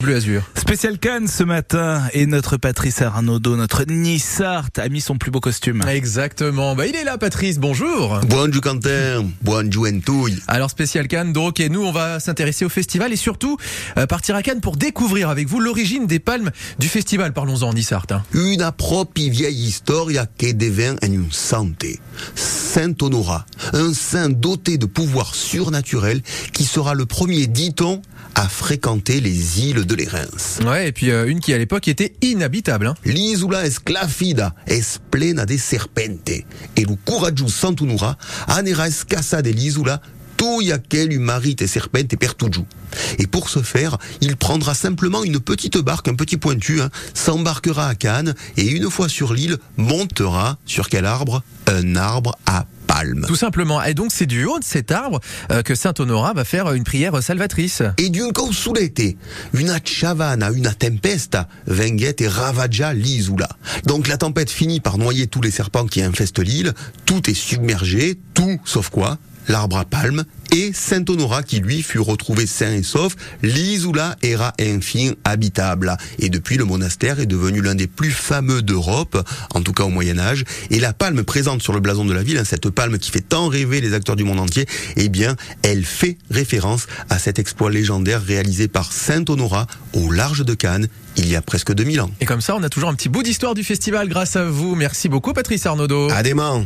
Bleu Azur. Spécial Cannes ce matin et notre Patrice Arnaudot, notre Nissart, a mis son plus beau costume. Exactement. Bah, il est là, Patrice. Bonjour. Bonjour Quentin. Bonjour Entouille. Alors, spécial Cannes, donc, et nous, on va s'intéresser au festival et surtout euh, partir à Cannes pour découvrir avec vous l'origine des palmes du festival. Parlons-en, Nissart. Hein. Une propre vieille histoire qui devient une santé. Saint Honorat, un saint doté de pouvoirs surnaturels qui sera le premier, dit-on, à fréquenter les îles de l'Érins. Ouais, et puis euh, une qui à l'époque était inhabitable. Hein. L'isula esclafida es plena de serpente. Et le courageux Santunura anera escassa de l'isula tout aquel marite et serpente et pertuju. Et pour ce faire, il prendra simplement une petite barque, un petit pointu, hein, s'embarquera à Cannes et une fois sur l'île, montera sur quel arbre? Un arbre à palme. Tout simplement. Et donc c'est du haut de cet arbre euh, que Saint Honorat va faire une prière salvatrice. Et d'une consulete, una chavana, una tempesta, venget et ravaggia l'isula. Donc la tempête finit par noyer tous les serpents qui infestent l'île, tout est submergé, tout sauf quoi? L'arbre à palme, et Saint Honorat qui lui fut retrouvé sain et sauf, l'Isula era enfin habitable. Et depuis, le monastère est devenu l'un des plus fameux d'Europe, en tout cas au Moyen Âge, et la palme présente sur le blason de la ville, hein, cette palme qui fait tant rêver les acteurs du monde entier, eh bien, elle fait référence à cet exploit légendaire réalisé par Saint Honorat au large de Cannes il y a presque 2000 ans. Et comme ça, on a toujours un petit bout d'histoire du festival grâce à vous. Merci beaucoup, Patrice Arnaudot. À demain.